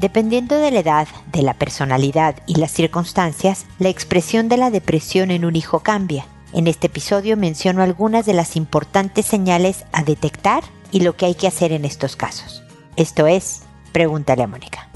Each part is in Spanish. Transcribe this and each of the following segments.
Dependiendo de la edad, de la personalidad y las circunstancias, la expresión de la depresión en un hijo cambia. En este episodio menciono algunas de las importantes señales a detectar y lo que hay que hacer en estos casos. Esto es, pregúntale a Mónica.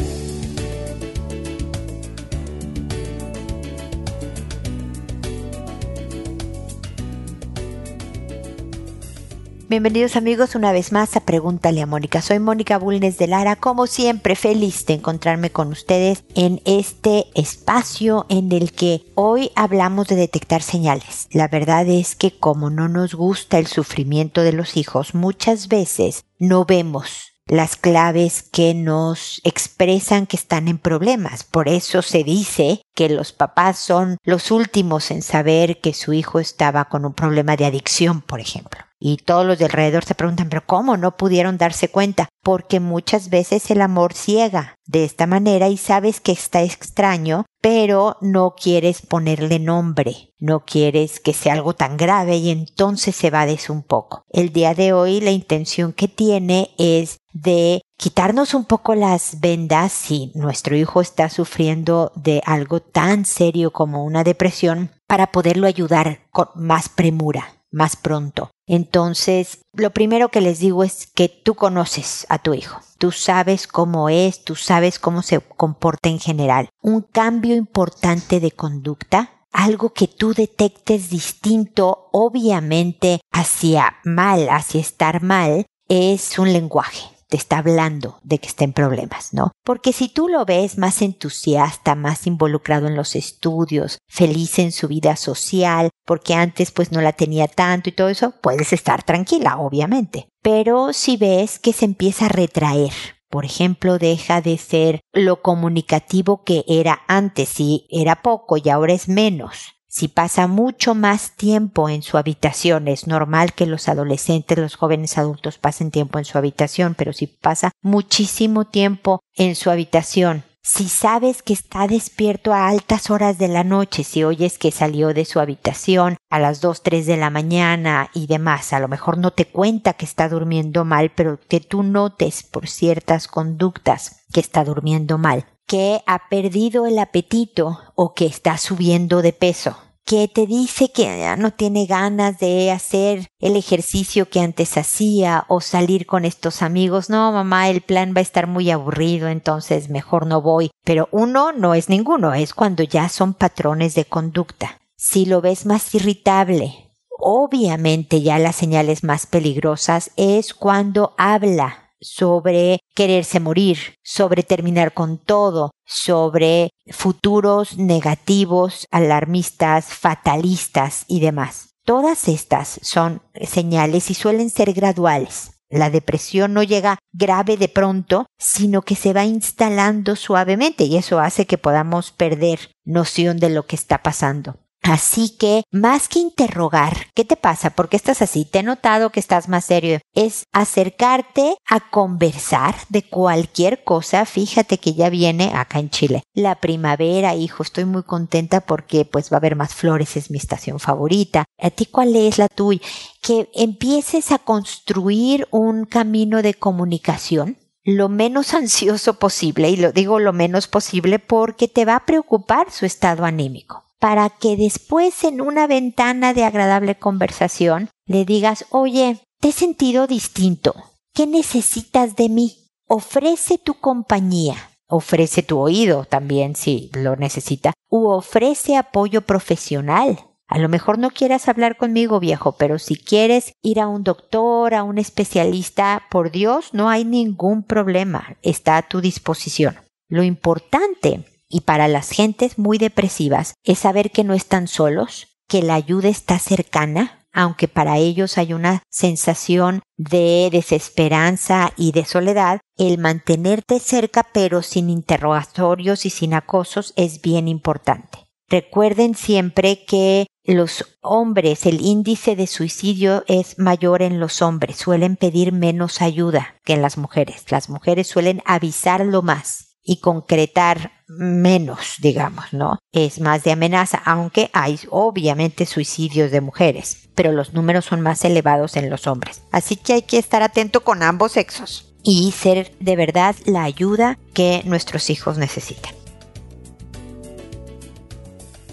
Bienvenidos amigos una vez más a Pregúntale a Mónica. Soy Mónica Bulnes de Lara, como siempre feliz de encontrarme con ustedes en este espacio en el que hoy hablamos de detectar señales. La verdad es que como no nos gusta el sufrimiento de los hijos, muchas veces no vemos las claves que nos expresan que están en problemas. Por eso se dice que los papás son los últimos en saber que su hijo estaba con un problema de adicción, por ejemplo. Y todos los de alrededor se preguntan, pero ¿cómo no pudieron darse cuenta? Porque muchas veces el amor ciega de esta manera y sabes que está extraño, pero no quieres ponerle nombre, no quieres que sea algo tan grave y entonces se vades un poco. El día de hoy la intención que tiene es de quitarnos un poco las vendas si nuestro hijo está sufriendo de algo tan serio como una depresión para poderlo ayudar con más premura más pronto. Entonces, lo primero que les digo es que tú conoces a tu hijo, tú sabes cómo es, tú sabes cómo se comporta en general. Un cambio importante de conducta, algo que tú detectes distinto, obviamente, hacia mal, hacia estar mal, es un lenguaje te está hablando de que está en problemas, ¿no? Porque si tú lo ves más entusiasta, más involucrado en los estudios, feliz en su vida social, porque antes pues no la tenía tanto y todo eso, puedes estar tranquila, obviamente. Pero si ves que se empieza a retraer, por ejemplo, deja de ser lo comunicativo que era antes, y era poco y ahora es menos. Si pasa mucho más tiempo en su habitación, es normal que los adolescentes, los jóvenes adultos pasen tiempo en su habitación, pero si pasa muchísimo tiempo en su habitación, si sabes que está despierto a altas horas de la noche, si oyes que salió de su habitación a las 2, 3 de la mañana y demás, a lo mejor no te cuenta que está durmiendo mal, pero que tú notes por ciertas conductas que está durmiendo mal, que ha perdido el apetito o que está subiendo de peso que te dice que ya no tiene ganas de hacer el ejercicio que antes hacía o salir con estos amigos. No, mamá, el plan va a estar muy aburrido, entonces mejor no voy. Pero uno no es ninguno, es cuando ya son patrones de conducta. Si lo ves más irritable, obviamente ya las señales más peligrosas es cuando habla sobre quererse morir, sobre terminar con todo, sobre futuros negativos, alarmistas, fatalistas y demás. Todas estas son señales y suelen ser graduales. La depresión no llega grave de pronto, sino que se va instalando suavemente y eso hace que podamos perder noción de lo que está pasando. Así que, más que interrogar, ¿qué te pasa? ¿Por qué estás así? Te he notado que estás más serio. Es acercarte a conversar de cualquier cosa. Fíjate que ya viene acá en Chile. La primavera, hijo, estoy muy contenta porque pues va a haber más flores, es mi estación favorita. ¿A ti cuál es la tuya? Que empieces a construir un camino de comunicación lo menos ansioso posible, y lo digo lo menos posible porque te va a preocupar su estado anímico para que después en una ventana de agradable conversación le digas, oye, te he sentido distinto. ¿Qué necesitas de mí? Ofrece tu compañía. Ofrece tu oído también si lo necesita. U ofrece apoyo profesional. A lo mejor no quieras hablar conmigo, viejo, pero si quieres ir a un doctor, a un especialista, por Dios, no hay ningún problema. Está a tu disposición. Lo importante y para las gentes muy depresivas es saber que no están solos, que la ayuda está cercana, aunque para ellos hay una sensación de desesperanza y de soledad, el mantenerte cerca pero sin interrogatorios y sin acosos es bien importante. Recuerden siempre que los hombres, el índice de suicidio es mayor en los hombres, suelen pedir menos ayuda que en las mujeres. Las mujeres suelen avisarlo más y concretar menos, digamos, ¿no? Es más de amenaza, aunque hay obviamente suicidios de mujeres, pero los números son más elevados en los hombres. Así que hay que estar atento con ambos sexos. y ser de verdad la ayuda que nuestros hijos necesitan.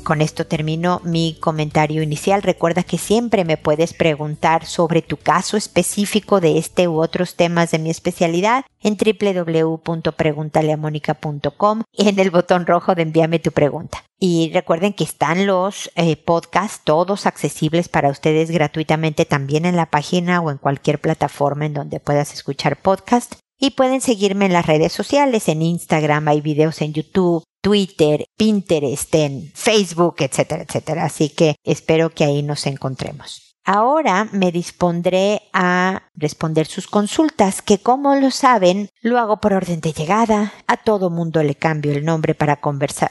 Con esto termino mi comentario inicial. Recuerda que siempre me puedes preguntar sobre tu caso específico de este u otros temas de mi especialidad en www.preguntaleamónica.com y en el botón rojo de envíame tu pregunta. Y recuerden que están los eh, podcasts todos accesibles para ustedes gratuitamente también en la página o en cualquier plataforma en donde puedas escuchar podcast. Y pueden seguirme en las redes sociales, en Instagram, hay videos en YouTube, Twitter, Pinterest, en Facebook, etcétera, etcétera. Así que espero que ahí nos encontremos. Ahora me dispondré a responder sus consultas, que como lo saben, lo hago por orden de llegada. A todo mundo le cambio el nombre para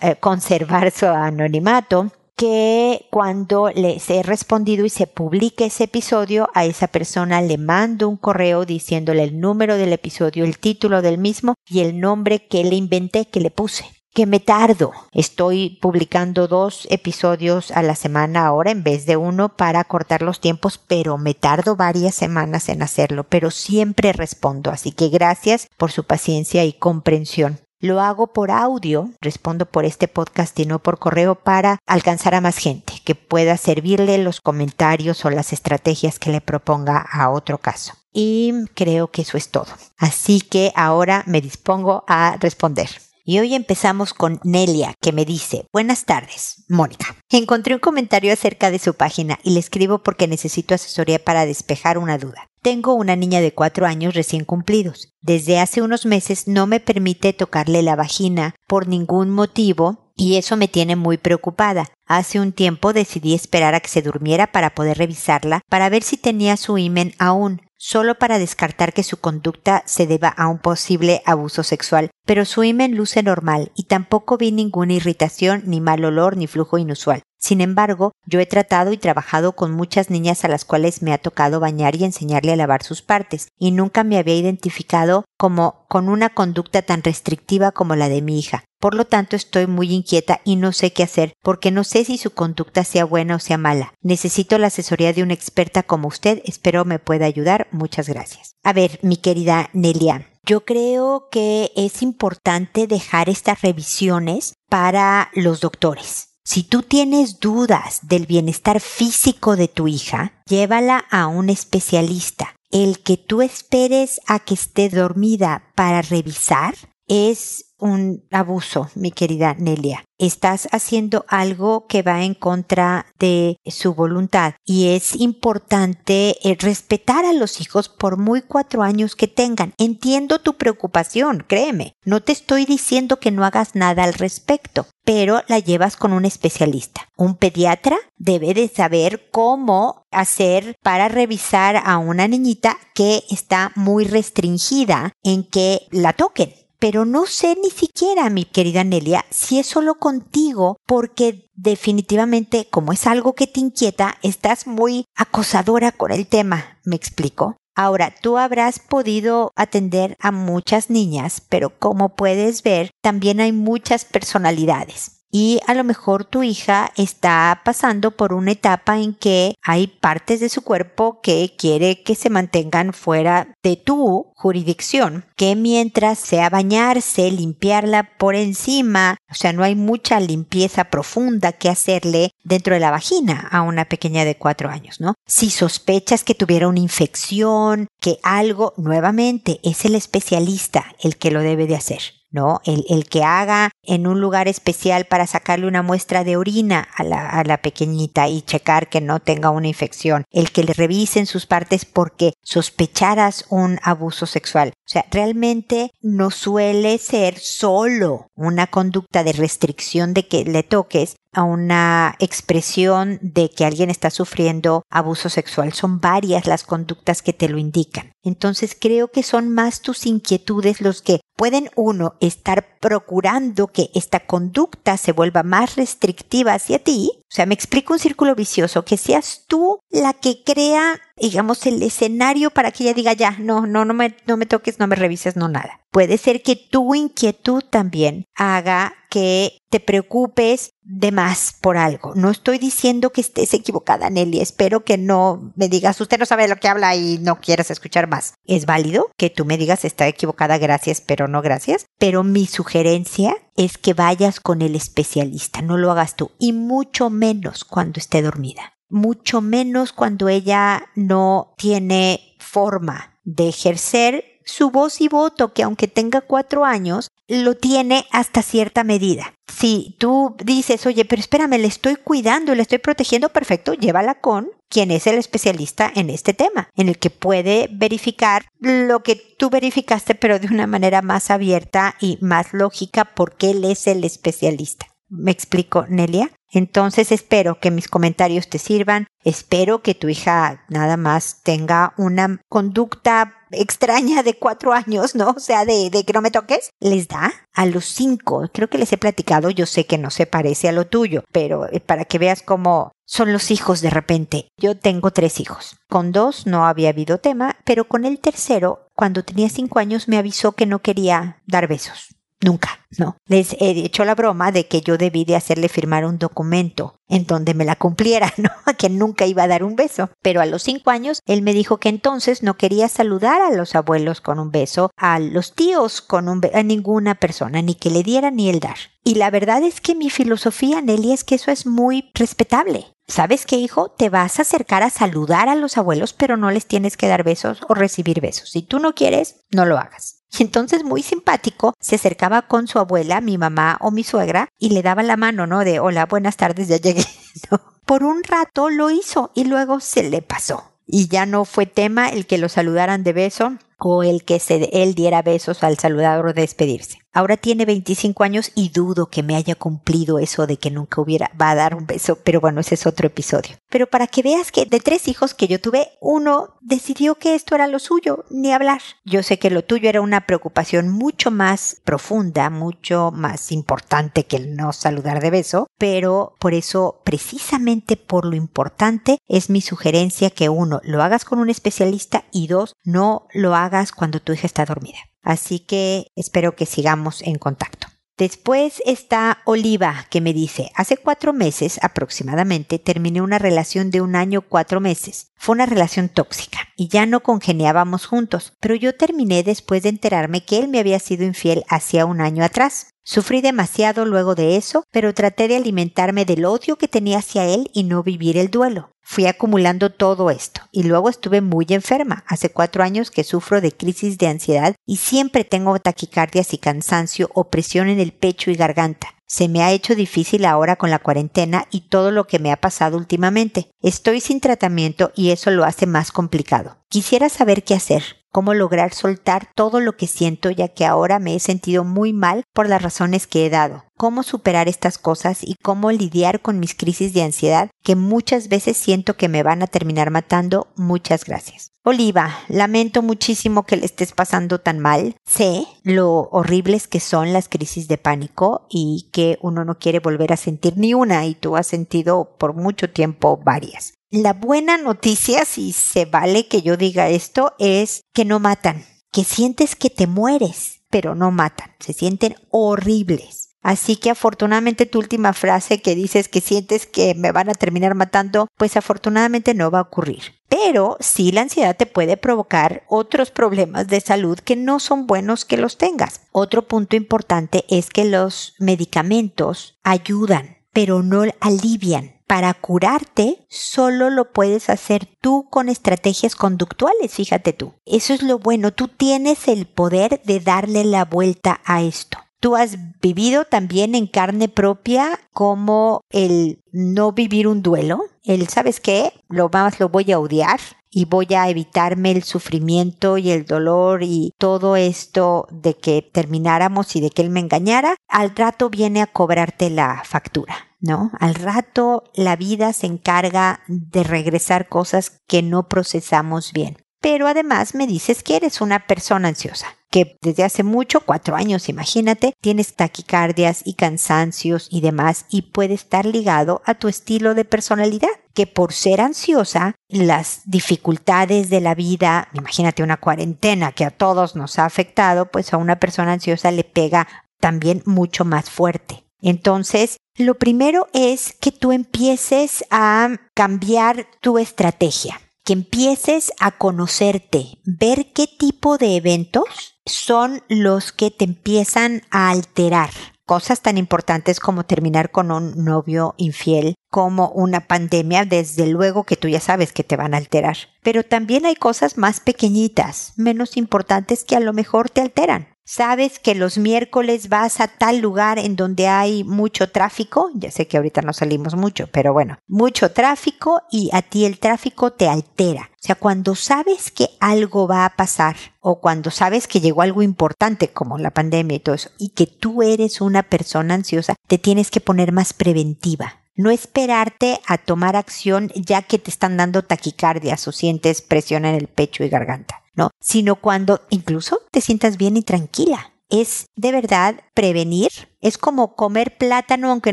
eh, conservar su anonimato que cuando les he respondido y se publique ese episodio, a esa persona le mando un correo diciéndole el número del episodio, el título del mismo y el nombre que le inventé, que le puse que me tardo. Estoy publicando dos episodios a la semana ahora en vez de uno para cortar los tiempos, pero me tardo varias semanas en hacerlo, pero siempre respondo. Así que gracias por su paciencia y comprensión. Lo hago por audio, respondo por este podcast y no por correo para alcanzar a más gente que pueda servirle los comentarios o las estrategias que le proponga a otro caso. Y creo que eso es todo. Así que ahora me dispongo a responder. Y hoy empezamos con Nelia, que me dice, buenas tardes, Mónica. Encontré un comentario acerca de su página y le escribo porque necesito asesoría para despejar una duda. Tengo una niña de cuatro años recién cumplidos. Desde hace unos meses no me permite tocarle la vagina por ningún motivo y eso me tiene muy preocupada. Hace un tiempo decidí esperar a que se durmiera para poder revisarla para ver si tenía su imen aún, solo para descartar que su conducta se deba a un posible abuso sexual, pero su imen luce normal y tampoco vi ninguna irritación, ni mal olor, ni flujo inusual. Sin embargo, yo he tratado y trabajado con muchas niñas a las cuales me ha tocado bañar y enseñarle a lavar sus partes, y nunca me había identificado como con una conducta tan restrictiva como la de mi hija. Por lo tanto, estoy muy inquieta y no sé qué hacer, porque no sé si su conducta sea buena o sea mala. Necesito la asesoría de una experta como usted. Espero me pueda ayudar. Muchas gracias. A ver, mi querida Nelia, yo creo que es importante dejar estas revisiones para los doctores. Si tú tienes dudas del bienestar físico de tu hija, llévala a un especialista. El que tú esperes a que esté dormida para revisar es un abuso, mi querida Nelia. Estás haciendo algo que va en contra de su voluntad y es importante eh, respetar a los hijos por muy cuatro años que tengan. Entiendo tu preocupación, créeme. No te estoy diciendo que no hagas nada al respecto, pero la llevas con un especialista. Un pediatra debe de saber cómo hacer para revisar a una niñita que está muy restringida en que la toquen pero no sé ni siquiera, mi querida Nelia, si es solo contigo, porque definitivamente, como es algo que te inquieta, estás muy acosadora con el tema. ¿Me explico? Ahora, tú habrás podido atender a muchas niñas, pero como puedes ver, también hay muchas personalidades y a lo mejor tu hija está pasando por una etapa en que hay partes de su cuerpo que quiere que se mantengan fuera de tu jurisdicción, que mientras sea bañarse, limpiarla por encima, o sea, no hay mucha limpieza profunda que hacerle dentro de la vagina a una pequeña de cuatro años, ¿no? Si sospechas que tuviera una infección, que algo, nuevamente, es el especialista el que lo debe de hacer. ¿No? El, el, que haga en un lugar especial para sacarle una muestra de orina a la, a la pequeñita y checar que no tenga una infección. El que le revisen sus partes porque sospecharas un abuso sexual. O sea, realmente no suele ser solo una conducta de restricción de que le toques, a una expresión de que alguien está sufriendo abuso sexual. Son varias las conductas que te lo indican. Entonces creo que son más tus inquietudes los que pueden uno estar procurando que esta conducta se vuelva más restrictiva hacia ti. O sea, me explico un círculo vicioso, que seas tú la que crea digamos, el escenario para que ella diga ya, no, no, no me, no me toques, no me revises, no nada. Puede ser que tu inquietud también haga que te preocupes de más por algo. No estoy diciendo que estés equivocada, Nelly. Espero que no me digas, usted no sabe lo que habla y no quieras escuchar más. Es válido que tú me digas, está equivocada, gracias, pero no gracias. Pero mi sugerencia es que vayas con el especialista, no lo hagas tú. Y mucho menos cuando esté dormida. Mucho menos cuando ella no tiene forma de ejercer su voz y voto, que aunque tenga cuatro años, lo tiene hasta cierta medida. Si tú dices, oye, pero espérame, le estoy cuidando, le estoy protegiendo, perfecto, llévala con quien es el especialista en este tema, en el que puede verificar lo que tú verificaste, pero de una manera más abierta y más lógica, porque él es el especialista. ¿Me explico, Nelia? Entonces espero que mis comentarios te sirvan, espero que tu hija nada más tenga una conducta extraña de cuatro años, ¿no? O sea, de, de, que no me toques, les da a los cinco. Creo que les he platicado, yo sé que no se parece a lo tuyo, pero eh, para que veas cómo son los hijos de repente. Yo tengo tres hijos. Con dos no había habido tema, pero con el tercero, cuando tenía cinco años, me avisó que no quería dar besos. Nunca, no. Les he hecho la broma de que yo debí de hacerle firmar un documento en donde me la cumpliera, ¿no? Que nunca iba a dar un beso. Pero a los cinco años, él me dijo que entonces no quería saludar a los abuelos con un beso, a los tíos con un beso, a ninguna persona, ni que le diera ni el dar. Y la verdad es que mi filosofía, Nelly, es que eso es muy respetable. ¿Sabes qué, hijo? Te vas a acercar a saludar a los abuelos, pero no les tienes que dar besos o recibir besos. Si tú no quieres, no lo hagas. Y entonces muy simpático se acercaba con su abuela, mi mamá o mi suegra y le daba la mano, ¿no? De hola, buenas tardes, ya llegué. Por un rato lo hizo y luego se le pasó. Y ya no fue tema el que lo saludaran de beso o el que se, él diera besos al saludador o despedirse. Ahora tiene 25 años y dudo que me haya cumplido eso de que nunca hubiera, va a dar un beso, pero bueno, ese es otro episodio. Pero para que veas que de tres hijos que yo tuve, uno decidió que esto era lo suyo, ni hablar. Yo sé que lo tuyo era una preocupación mucho más profunda, mucho más importante que el no saludar de beso, pero por eso, precisamente por lo importante, es mi sugerencia que uno, lo hagas con un especialista y dos, no lo hagas cuando tu hija está dormida. Así que espero que sigamos en contacto. Después está Oliva, que me dice, hace cuatro meses aproximadamente terminé una relación de un año cuatro meses. Fue una relación tóxica y ya no congeniábamos juntos, pero yo terminé después de enterarme que él me había sido infiel hacía un año atrás. Sufrí demasiado luego de eso, pero traté de alimentarme del odio que tenía hacia él y no vivir el duelo. Fui acumulando todo esto y luego estuve muy enferma. Hace cuatro años que sufro de crisis de ansiedad y siempre tengo taquicardias y cansancio, opresión en el pecho y garganta. Se me ha hecho difícil ahora con la cuarentena y todo lo que me ha pasado últimamente. Estoy sin tratamiento y eso lo hace más complicado. Quisiera saber qué hacer cómo lograr soltar todo lo que siento ya que ahora me he sentido muy mal por las razones que he dado, cómo superar estas cosas y cómo lidiar con mis crisis de ansiedad que muchas veces siento que me van a terminar matando. Muchas gracias. Oliva, lamento muchísimo que le estés pasando tan mal. Sé lo horribles que son las crisis de pánico y que uno no quiere volver a sentir ni una y tú has sentido por mucho tiempo varias. La buena noticia, si se vale que yo diga esto, es que no matan, que sientes que te mueres, pero no matan, se sienten horribles. Así que afortunadamente tu última frase que dices que sientes que me van a terminar matando, pues afortunadamente no va a ocurrir. Pero sí la ansiedad te puede provocar otros problemas de salud que no son buenos que los tengas. Otro punto importante es que los medicamentos ayudan, pero no alivian para curarte solo lo puedes hacer tú con estrategias conductuales, fíjate tú. Eso es lo bueno, tú tienes el poder de darle la vuelta a esto. Tú has vivido también en carne propia como el no vivir un duelo, el sabes qué, lo más lo voy a odiar, y voy a evitarme el sufrimiento y el dolor y todo esto de que termináramos y de que él me engañara, al rato viene a cobrarte la factura. ¿no? Al rato la vida se encarga de regresar cosas que no procesamos bien. Pero además me dices que eres una persona ansiosa. Que desde hace mucho, cuatro años, imagínate, tienes taquicardias y cansancios y demás y puede estar ligado a tu estilo de personalidad que por ser ansiosa, las dificultades de la vida, imagínate una cuarentena que a todos nos ha afectado, pues a una persona ansiosa le pega también mucho más fuerte. Entonces, lo primero es que tú empieces a cambiar tu estrategia, que empieces a conocerte, ver qué tipo de eventos son los que te empiezan a alterar. Cosas tan importantes como terminar con un novio infiel, como una pandemia, desde luego que tú ya sabes que te van a alterar. Pero también hay cosas más pequeñitas, menos importantes que a lo mejor te alteran sabes que los miércoles vas a tal lugar en donde hay mucho tráfico, ya sé que ahorita no salimos mucho, pero bueno, mucho tráfico y a ti el tráfico te altera. O sea, cuando sabes que algo va a pasar o cuando sabes que llegó algo importante como la pandemia y todo eso y que tú eres una persona ansiosa, te tienes que poner más preventiva. No esperarte a tomar acción ya que te están dando taquicardias o sientes presión en el pecho y garganta. ¿No? Sino cuando incluso te sientas bien y tranquila. Es de verdad prevenir. Es como comer plátano aunque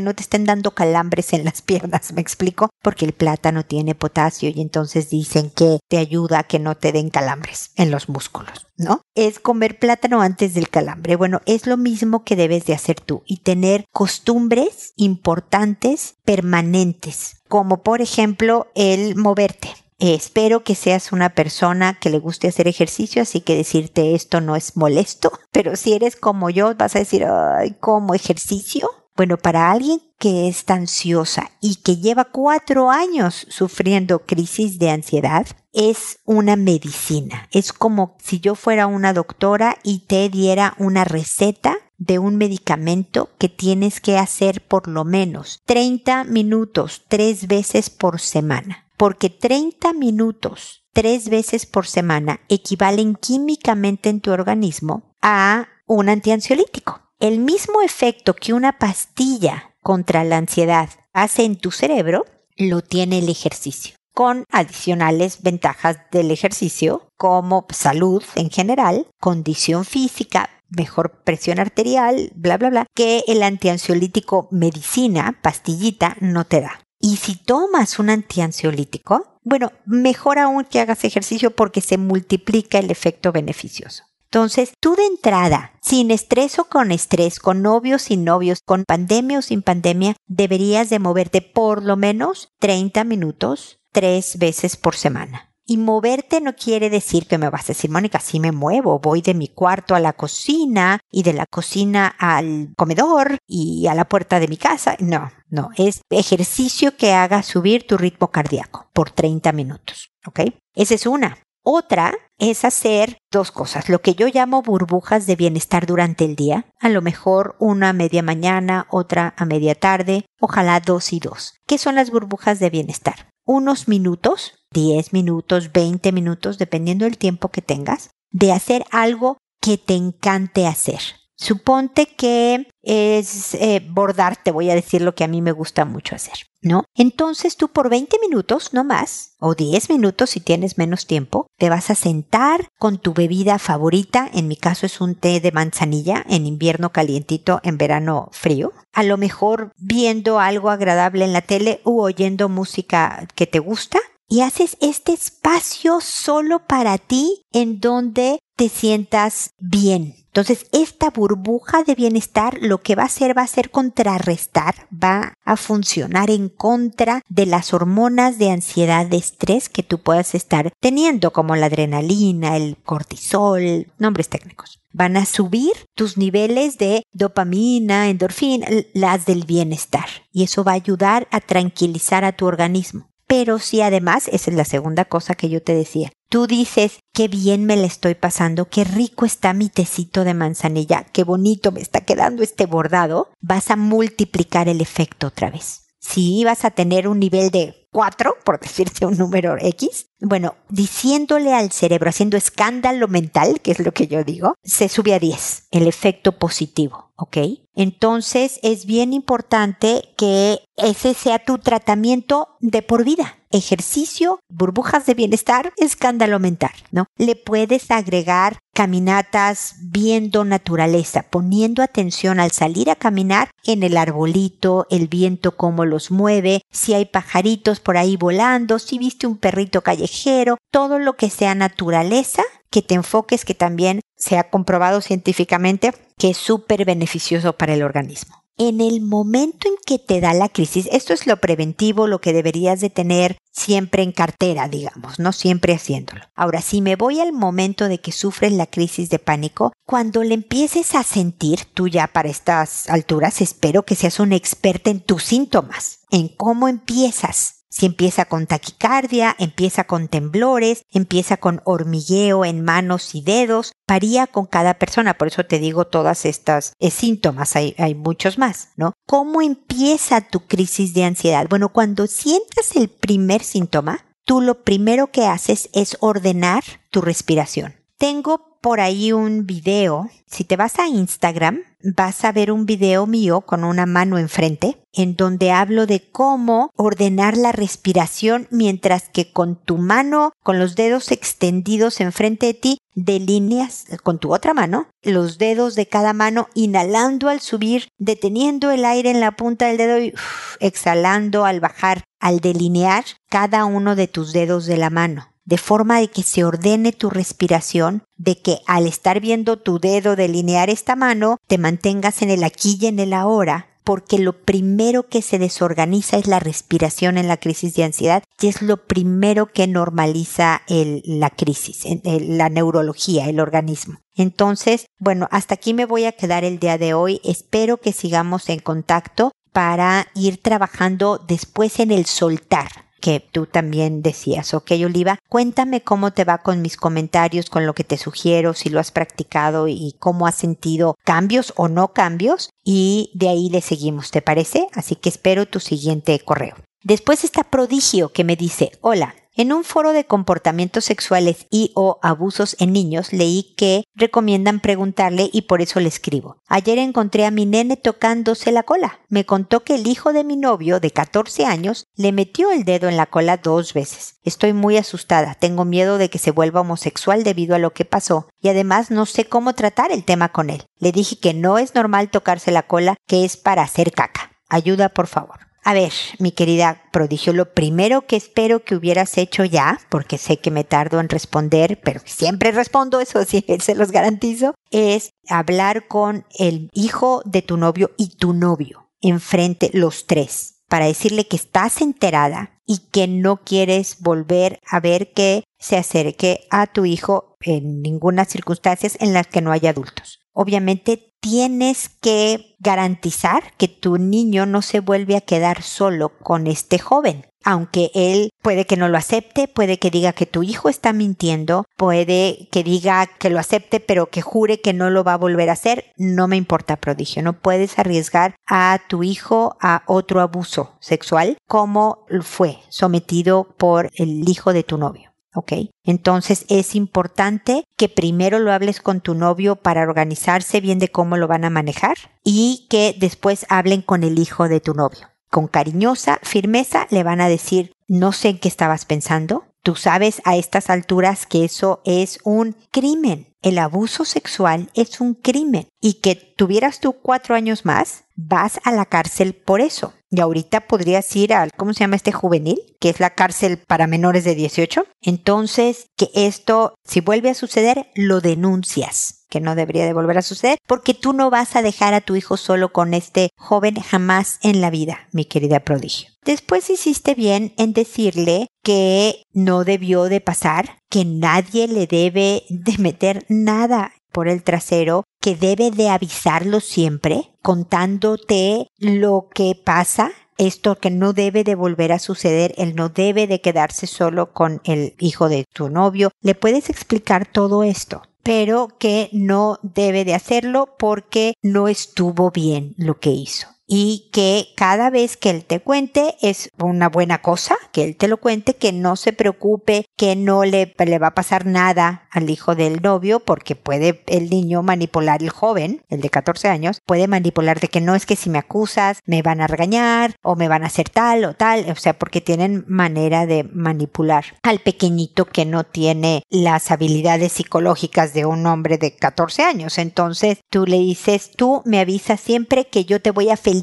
no te estén dando calambres en las piernas, ¿me explico? Porque el plátano tiene potasio y entonces dicen que te ayuda a que no te den calambres en los músculos, ¿no? Es comer plátano antes del calambre. Bueno, es lo mismo que debes de hacer tú y tener costumbres importantes permanentes, como por ejemplo el moverte. Eh, espero que seas una persona que le guste hacer ejercicio, así que decirte esto no es molesto, pero si eres como yo, vas a decir, ay, ¿cómo ejercicio? Bueno, para alguien que es ansiosa y que lleva cuatro años sufriendo crisis de ansiedad, es una medicina. Es como si yo fuera una doctora y te diera una receta de un medicamento que tienes que hacer por lo menos 30 minutos tres veces por semana porque 30 minutos tres veces por semana equivalen químicamente en tu organismo a un antiansiolítico. El mismo efecto que una pastilla contra la ansiedad hace en tu cerebro, lo tiene el ejercicio, con adicionales ventajas del ejercicio como salud en general, condición física, mejor presión arterial, bla, bla, bla, que el antiansiolítico medicina, pastillita, no te da. Y si tomas un antiansiolítico, bueno, mejor aún que hagas ejercicio porque se multiplica el efecto beneficioso. Entonces, tú de entrada, sin estrés o con estrés, con novios, sin novios, con pandemia o sin pandemia, deberías de moverte por lo menos 30 minutos tres veces por semana. Y moverte no quiere decir que me vas a decir, Mónica, sí me muevo, voy de mi cuarto a la cocina y de la cocina al comedor y a la puerta de mi casa. No, no, es ejercicio que haga subir tu ritmo cardíaco por 30 minutos, ¿ok? Esa es una. Otra es hacer dos cosas, lo que yo llamo burbujas de bienestar durante el día, a lo mejor una a media mañana, otra a media tarde, ojalá dos y dos. ¿Qué son las burbujas de bienestar? Unos minutos 10 minutos, 20 minutos, dependiendo del tiempo que tengas, de hacer algo que te encante hacer. Suponte que es eh, bordar, te voy a decir lo que a mí me gusta mucho hacer, ¿no? Entonces tú por 20 minutos, no más, o 10 minutos si tienes menos tiempo, te vas a sentar con tu bebida favorita, en mi caso es un té de manzanilla, en invierno calientito, en verano frío, a lo mejor viendo algo agradable en la tele u oyendo música que te gusta y haces este espacio solo para ti en donde te sientas bien. Entonces, esta burbuja de bienestar lo que va a hacer va a ser contrarrestar, va a funcionar en contra de las hormonas de ansiedad, de estrés que tú puedas estar teniendo, como la adrenalina, el cortisol, nombres técnicos. Van a subir tus niveles de dopamina, endorfina, las del bienestar. Y eso va a ayudar a tranquilizar a tu organismo. Pero si además, esa es la segunda cosa que yo te decía, tú dices, qué bien me la estoy pasando, qué rico está mi tecito de manzanilla, qué bonito me está quedando este bordado, vas a multiplicar el efecto otra vez. Si vas a tener un nivel de 4, por decirte un número X, bueno, diciéndole al cerebro, haciendo escándalo mental, que es lo que yo digo, se sube a 10, el efecto positivo, ¿ok? Entonces es bien importante que ese sea tu tratamiento de por vida. Ejercicio, burbujas de bienestar, escándalo mental, ¿no? Le puedes agregar caminatas viendo naturaleza, poniendo atención al salir a caminar en el arbolito, el viento cómo los mueve, si hay pajaritos por ahí volando, si viste un perrito callejero, todo lo que sea naturaleza, que te enfoques, que también se ha comprobado científicamente que es súper beneficioso para el organismo en el momento en que te da la crisis, esto es lo preventivo, lo que deberías de tener siempre en cartera, digamos, no siempre haciéndolo. Ahora, si me voy al momento de que sufres la crisis de pánico, cuando le empieces a sentir, tú ya para estas alturas, espero que seas un experta en tus síntomas, en cómo empiezas si empieza con taquicardia, empieza con temblores, empieza con hormigueo en manos y dedos, varía con cada persona, por eso te digo todas estas eh, síntomas, hay, hay muchos más, ¿no? ¿Cómo empieza tu crisis de ansiedad? Bueno, cuando sientas el primer síntoma, tú lo primero que haces es ordenar tu respiración. Tengo por ahí un video. Si te vas a Instagram, vas a ver un video mío con una mano enfrente, en donde hablo de cómo ordenar la respiración mientras que con tu mano, con los dedos extendidos enfrente de ti, delineas con tu otra mano los dedos de cada mano, inhalando al subir, deteniendo el aire en la punta del dedo y exhalando al bajar, al delinear cada uno de tus dedos de la mano de forma de que se ordene tu respiración, de que al estar viendo tu dedo delinear esta mano, te mantengas en el aquí y en el ahora, porque lo primero que se desorganiza es la respiración en la crisis de ansiedad y es lo primero que normaliza la crisis, la neurología, el organismo. Entonces, bueno, hasta aquí me voy a quedar el día de hoy. Espero que sigamos en contacto para ir trabajando después en el soltar que tú también decías. Ok, Oliva, cuéntame cómo te va con mis comentarios, con lo que te sugiero, si lo has practicado y cómo has sentido cambios o no cambios. Y de ahí le seguimos, ¿te parece? Así que espero tu siguiente correo. Después está Prodigio que me dice, hola, en un foro de comportamientos sexuales y o abusos en niños leí que recomiendan preguntarle y por eso le escribo. Ayer encontré a mi nene tocándose la cola. Me contó que el hijo de mi novio de 14 años le metió el dedo en la cola dos veces. Estoy muy asustada, tengo miedo de que se vuelva homosexual debido a lo que pasó y además no sé cómo tratar el tema con él. Le dije que no es normal tocarse la cola, que es para hacer caca. Ayuda, por favor. A ver, mi querida prodigio, lo primero que espero que hubieras hecho ya, porque sé que me tardo en responder, pero siempre respondo, eso sí, se los garantizo, es hablar con el hijo de tu novio y tu novio, enfrente los tres, para decirle que estás enterada y que no quieres volver a ver que se acerque a tu hijo en ninguna circunstancia en las que no haya adultos. Obviamente tienes que garantizar que tu niño no se vuelve a quedar solo con este joven. Aunque él puede que no lo acepte, puede que diga que tu hijo está mintiendo, puede que diga que lo acepte pero que jure que no lo va a volver a hacer, no me importa prodigio, no puedes arriesgar a tu hijo a otro abuso sexual como fue sometido por el hijo de tu novio. ¿Ok? Entonces es importante que primero lo hables con tu novio para organizarse bien de cómo lo van a manejar y que después hablen con el hijo de tu novio. Con cariñosa firmeza le van a decir, no sé en qué estabas pensando, tú sabes a estas alturas que eso es un crimen. El abuso sexual es un crimen y que tuvieras tú cuatro años más, vas a la cárcel por eso. Y ahorita podrías ir al, ¿cómo se llama este juvenil? Que es la cárcel para menores de 18. Entonces, que esto, si vuelve a suceder, lo denuncias que no debería de volver a suceder, porque tú no vas a dejar a tu hijo solo con este joven jamás en la vida, mi querida prodigio. Después hiciste bien en decirle que no debió de pasar, que nadie le debe de meter nada por el trasero, que debe de avisarlo siempre, contándote lo que pasa, esto que no debe de volver a suceder, él no debe de quedarse solo con el hijo de tu novio. Le puedes explicar todo esto pero que no debe de hacerlo porque no estuvo bien lo que hizo. Y que cada vez que él te cuente es una buena cosa, que él te lo cuente, que no se preocupe, que no le, le va a pasar nada al hijo del novio porque puede el niño manipular, el joven, el de 14 años, puede manipular de que no es que si me acusas me van a regañar o me van a hacer tal o tal, o sea, porque tienen manera de manipular al pequeñito que no tiene las habilidades psicológicas de un hombre de 14 años. Entonces tú le dices, tú me avisas siempre que yo te voy a felicitar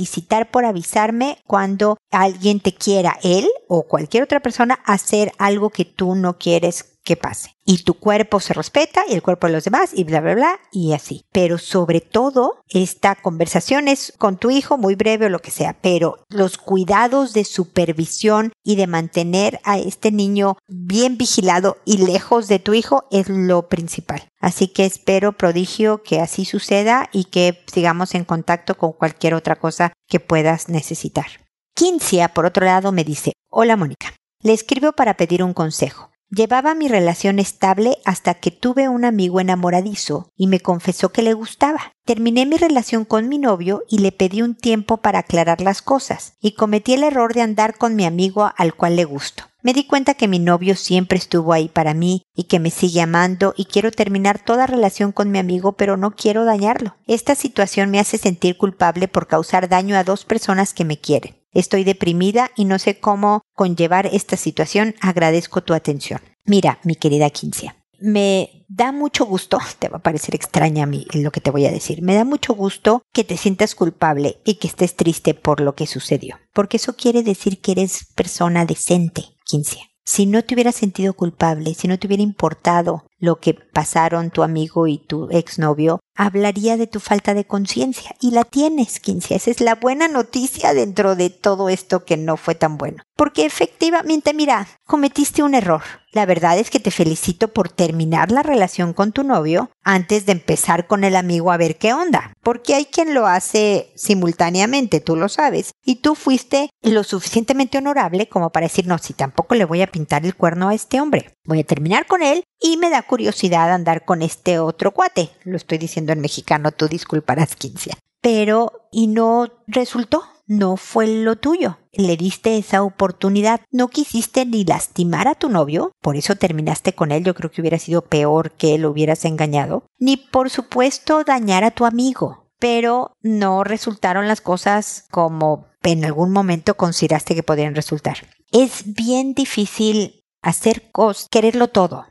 por avisarme cuando alguien te quiera, él o cualquier otra persona, hacer algo que tú no quieres que pase. Y tu cuerpo se respeta y el cuerpo de los demás y bla, bla, bla, y así. Pero sobre todo, esta conversación es con tu hijo, muy breve o lo que sea, pero los cuidados de supervisión y de mantener a este niño bien vigilado y lejos de tu hijo es lo principal. Así que espero, prodigio, que así suceda y que sigamos en contacto con cualquier otra cosa que puedas necesitar. Quincia, por otro lado, me dice, hola Mónica, le escribo para pedir un consejo. Llevaba mi relación estable hasta que tuve un amigo enamoradizo y me confesó que le gustaba. Terminé mi relación con mi novio y le pedí un tiempo para aclarar las cosas, y cometí el error de andar con mi amigo al cual le gusto. Me di cuenta que mi novio siempre estuvo ahí para mí y que me sigue amando y quiero terminar toda relación con mi amigo pero no quiero dañarlo. Esta situación me hace sentir culpable por causar daño a dos personas que me quieren. Estoy deprimida y no sé cómo conllevar esta situación. Agradezco tu atención. Mira, mi querida Quincia, me da mucho gusto, te va a parecer extraña a mí lo que te voy a decir, me da mucho gusto que te sientas culpable y que estés triste por lo que sucedió, porque eso quiere decir que eres persona decente, Quincia. Si no te hubiera sentido culpable, si no te hubiera importado lo que pasaron tu amigo y tu exnovio, hablaría de tu falta de conciencia. Y la tienes, Quincia. Esa es la buena noticia dentro de todo esto que no fue tan bueno. Porque efectivamente, mira, cometiste un error. La verdad es que te felicito por terminar la relación con tu novio antes de empezar con el amigo a ver qué onda. Porque hay quien lo hace simultáneamente, tú lo sabes. Y tú fuiste lo suficientemente honorable como para decir, no, si tampoco le voy a pintar el cuerno a este hombre. Voy a terminar con él y me da curiosidad andar con este otro cuate. Lo estoy diciendo en mexicano, tú disculparás, Quincia. Pero, y no resultó, no fue lo tuyo. Le diste esa oportunidad, no quisiste ni lastimar a tu novio, por eso terminaste con él, yo creo que hubiera sido peor que lo hubieras engañado, ni por supuesto dañar a tu amigo, pero no resultaron las cosas como en algún momento consideraste que podrían resultar. Es bien difícil hacer cosas, quererlo todo,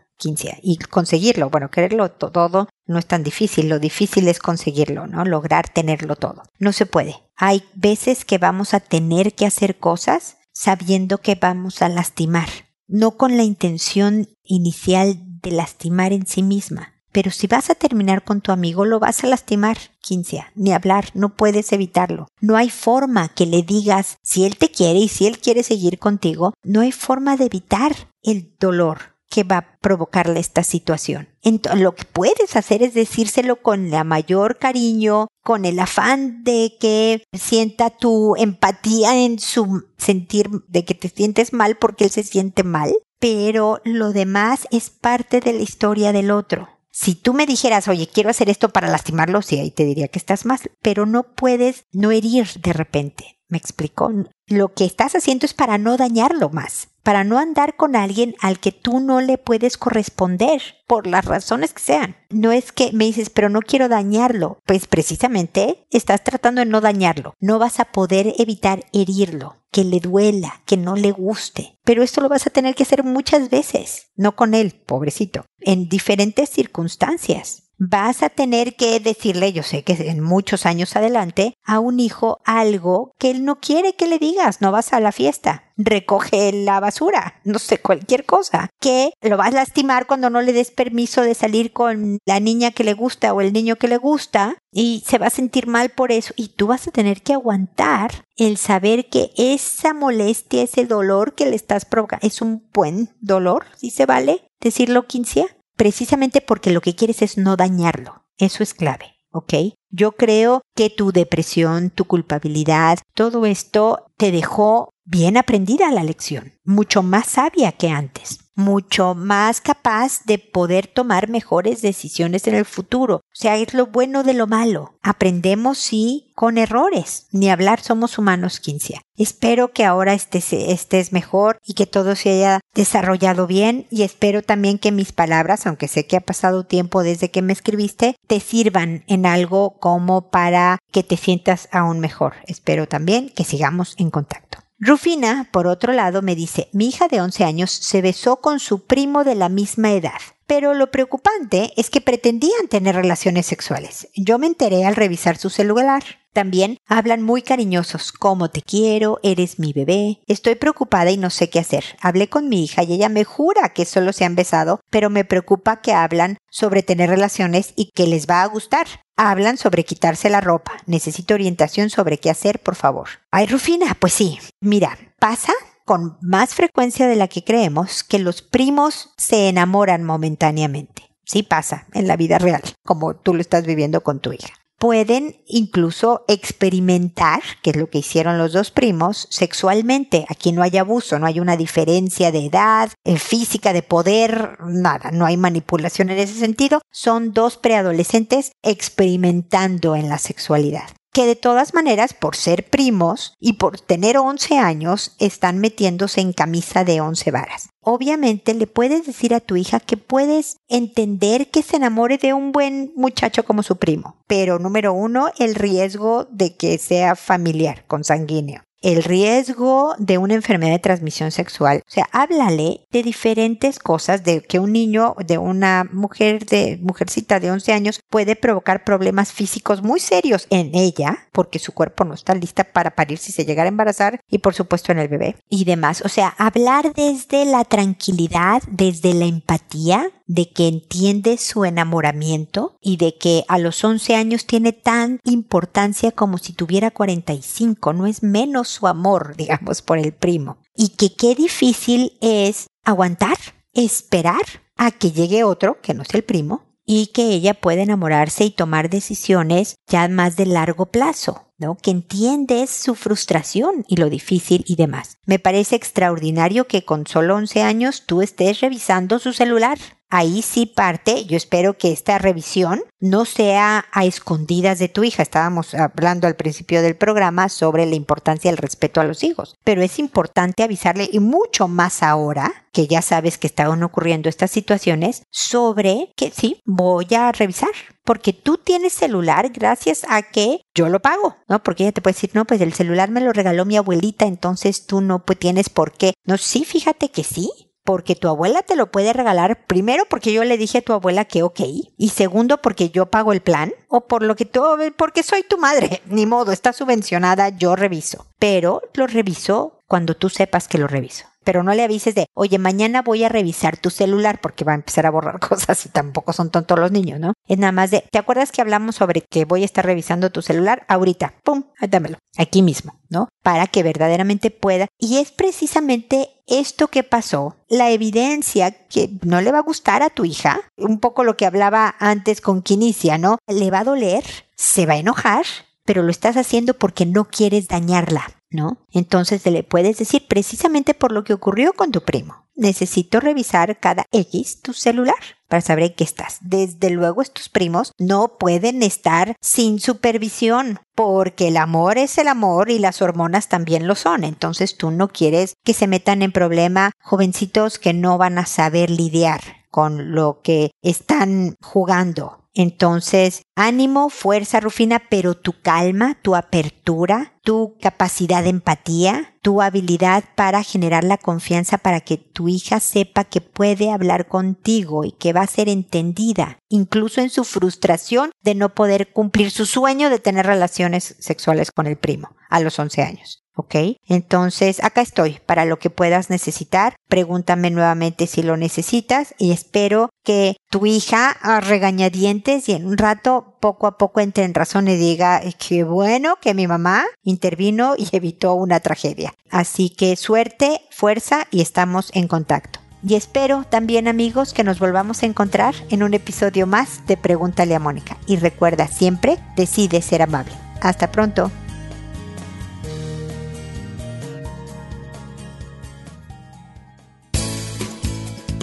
y conseguirlo. Bueno, quererlo todo no es tan difícil, lo difícil es conseguirlo, ¿no? Lograr tenerlo todo. No se puede. Hay veces que vamos a tener que hacer cosas sabiendo que vamos a lastimar, no con la intención inicial de lastimar en sí misma. Pero si vas a terminar con tu amigo, lo vas a lastimar, Quincia, ni hablar, no puedes evitarlo. No hay forma que le digas si él te quiere y si él quiere seguir contigo, no hay forma de evitar el dolor que va a provocarle esta situación. Entonces, lo que puedes hacer es decírselo con la mayor cariño, con el afán de que sienta tu empatía en su sentir de que te sientes mal porque él se siente mal, pero lo demás es parte de la historia del otro. Si tú me dijeras, oye, quiero hacer esto para lastimarlo, sí, ahí te diría que estás mal, pero no puedes no herir de repente. ¿Me explicó? Lo que estás haciendo es para no dañarlo más para no andar con alguien al que tú no le puedes corresponder, por las razones que sean. No es que me dices, pero no quiero dañarlo. Pues precisamente estás tratando de no dañarlo. No vas a poder evitar herirlo, que le duela, que no le guste. Pero esto lo vas a tener que hacer muchas veces, no con él, pobrecito, en diferentes circunstancias vas a tener que decirle, yo sé que en muchos años adelante, a un hijo algo que él no quiere que le digas, no vas a la fiesta, recoge la basura, no sé, cualquier cosa, que lo vas a lastimar cuando no le des permiso de salir con la niña que le gusta o el niño que le gusta y se va a sentir mal por eso. Y tú vas a tener que aguantar el saber que esa molestia, ese dolor que le estás provocando, es un buen dolor, si se vale decirlo, Quincia, precisamente porque lo que quieres es no dañarlo. Eso es clave, ¿ok? Yo creo que tu depresión, tu culpabilidad, todo esto te dejó bien aprendida la lección, mucho más sabia que antes, mucho más capaz de poder tomar mejores decisiones en el futuro. O sea, es lo bueno de lo malo. Aprendemos sí con errores. Ni hablar somos humanos, Quincia. Espero que ahora estés, estés mejor y que todo se haya desarrollado bien y espero también que mis palabras, aunque sé que ha pasado tiempo desde que me escribiste, te sirvan en algo como para que te sientas aún mejor. Espero también que sigamos en contacto. Rufina, por otro lado, me dice, mi hija de 11 años se besó con su primo de la misma edad. Pero lo preocupante es que pretendían tener relaciones sexuales. Yo me enteré al revisar su celular. También hablan muy cariñosos, como te quiero, eres mi bebé. Estoy preocupada y no sé qué hacer. Hablé con mi hija y ella me jura que solo se han besado, pero me preocupa que hablan sobre tener relaciones y que les va a gustar. Hablan sobre quitarse la ropa. Necesito orientación sobre qué hacer, por favor. Ay, Rufina, pues sí. Mira, pasa con más frecuencia de la que creemos que los primos se enamoran momentáneamente. Sí pasa en la vida real, como tú lo estás viviendo con tu hija pueden incluso experimentar, que es lo que hicieron los dos primos, sexualmente. Aquí no hay abuso, no hay una diferencia de edad, eh, física, de poder, nada, no hay manipulación en ese sentido. Son dos preadolescentes experimentando en la sexualidad que de todas maneras, por ser primos y por tener 11 años, están metiéndose en camisa de 11 varas. Obviamente le puedes decir a tu hija que puedes entender que se enamore de un buen muchacho como su primo, pero número uno, el riesgo de que sea familiar, consanguíneo el riesgo de una enfermedad de transmisión sexual. O sea, háblale de diferentes cosas, de que un niño, de una mujer, de mujercita de 11 años puede provocar problemas físicos muy serios en ella, porque su cuerpo no está lista para parir si se llegara a embarazar y por supuesto en el bebé y demás. O sea, hablar desde la tranquilidad, desde la empatía, de que entiende su enamoramiento y de que a los 11 años tiene tan importancia como si tuviera 45, no es menos su amor, digamos, por el primo. Y que qué difícil es aguantar, esperar a que llegue otro, que no es el primo, y que ella pueda enamorarse y tomar decisiones ya más de largo plazo, ¿no? Que entiendes su frustración y lo difícil y demás. Me parece extraordinario que con solo 11 años tú estés revisando su celular ahí sí parte, yo espero que esta revisión no sea a escondidas de tu hija. Estábamos hablando al principio del programa sobre la importancia del respeto a los hijos, pero es importante avisarle y mucho más ahora que ya sabes que estaban ocurriendo estas situaciones sobre que sí, voy a revisar porque tú tienes celular gracias a que yo lo pago, ¿no? Porque ella te puede decir, no, pues el celular me lo regaló mi abuelita, entonces tú no pues, tienes por qué. No, sí, fíjate que sí, porque tu abuela te lo puede regalar, primero porque yo le dije a tu abuela que ok, y segundo porque yo pago el plan, o por lo que tú, porque soy tu madre, ni modo, está subvencionada, yo reviso, pero lo reviso cuando tú sepas que lo reviso pero no le avises de, oye, mañana voy a revisar tu celular porque va a empezar a borrar cosas y tampoco son tontos los niños, ¿no? Es nada más de, ¿te acuerdas que hablamos sobre que voy a estar revisando tu celular? Ahorita, ¡pum! Dámelo, aquí mismo, ¿no? Para que verdaderamente pueda. Y es precisamente esto que pasó, la evidencia que no le va a gustar a tu hija, un poco lo que hablaba antes con Quinicia, ¿no? Le va a doler, se va a enojar, pero lo estás haciendo porque no quieres dañarla. ¿No? Entonces le puedes decir precisamente por lo que ocurrió con tu primo. Necesito revisar cada X tu celular para saber qué estás. Desde luego estos primos no pueden estar sin supervisión porque el amor es el amor y las hormonas también lo son. Entonces tú no quieres que se metan en problema jovencitos que no van a saber lidiar con lo que están jugando entonces, ánimo, fuerza, Rufina, pero tu calma, tu apertura, tu capacidad de empatía, tu habilidad para generar la confianza para que tu hija sepa que puede hablar contigo y que va a ser entendida, incluso en su frustración de no poder cumplir su sueño de tener relaciones sexuales con el primo a los 11 años. ¿Ok? Entonces, acá estoy para lo que puedas necesitar. Pregúntame nuevamente si lo necesitas y espero que tu hija a regañadientes y en un rato poco a poco entre en razón y diga que bueno que mi mamá intervino y evitó una tragedia. Así que suerte, fuerza y estamos en contacto. Y espero también amigos que nos volvamos a encontrar en un episodio más de Pregúntale a Mónica. Y recuerda siempre, decide ser amable. Hasta pronto.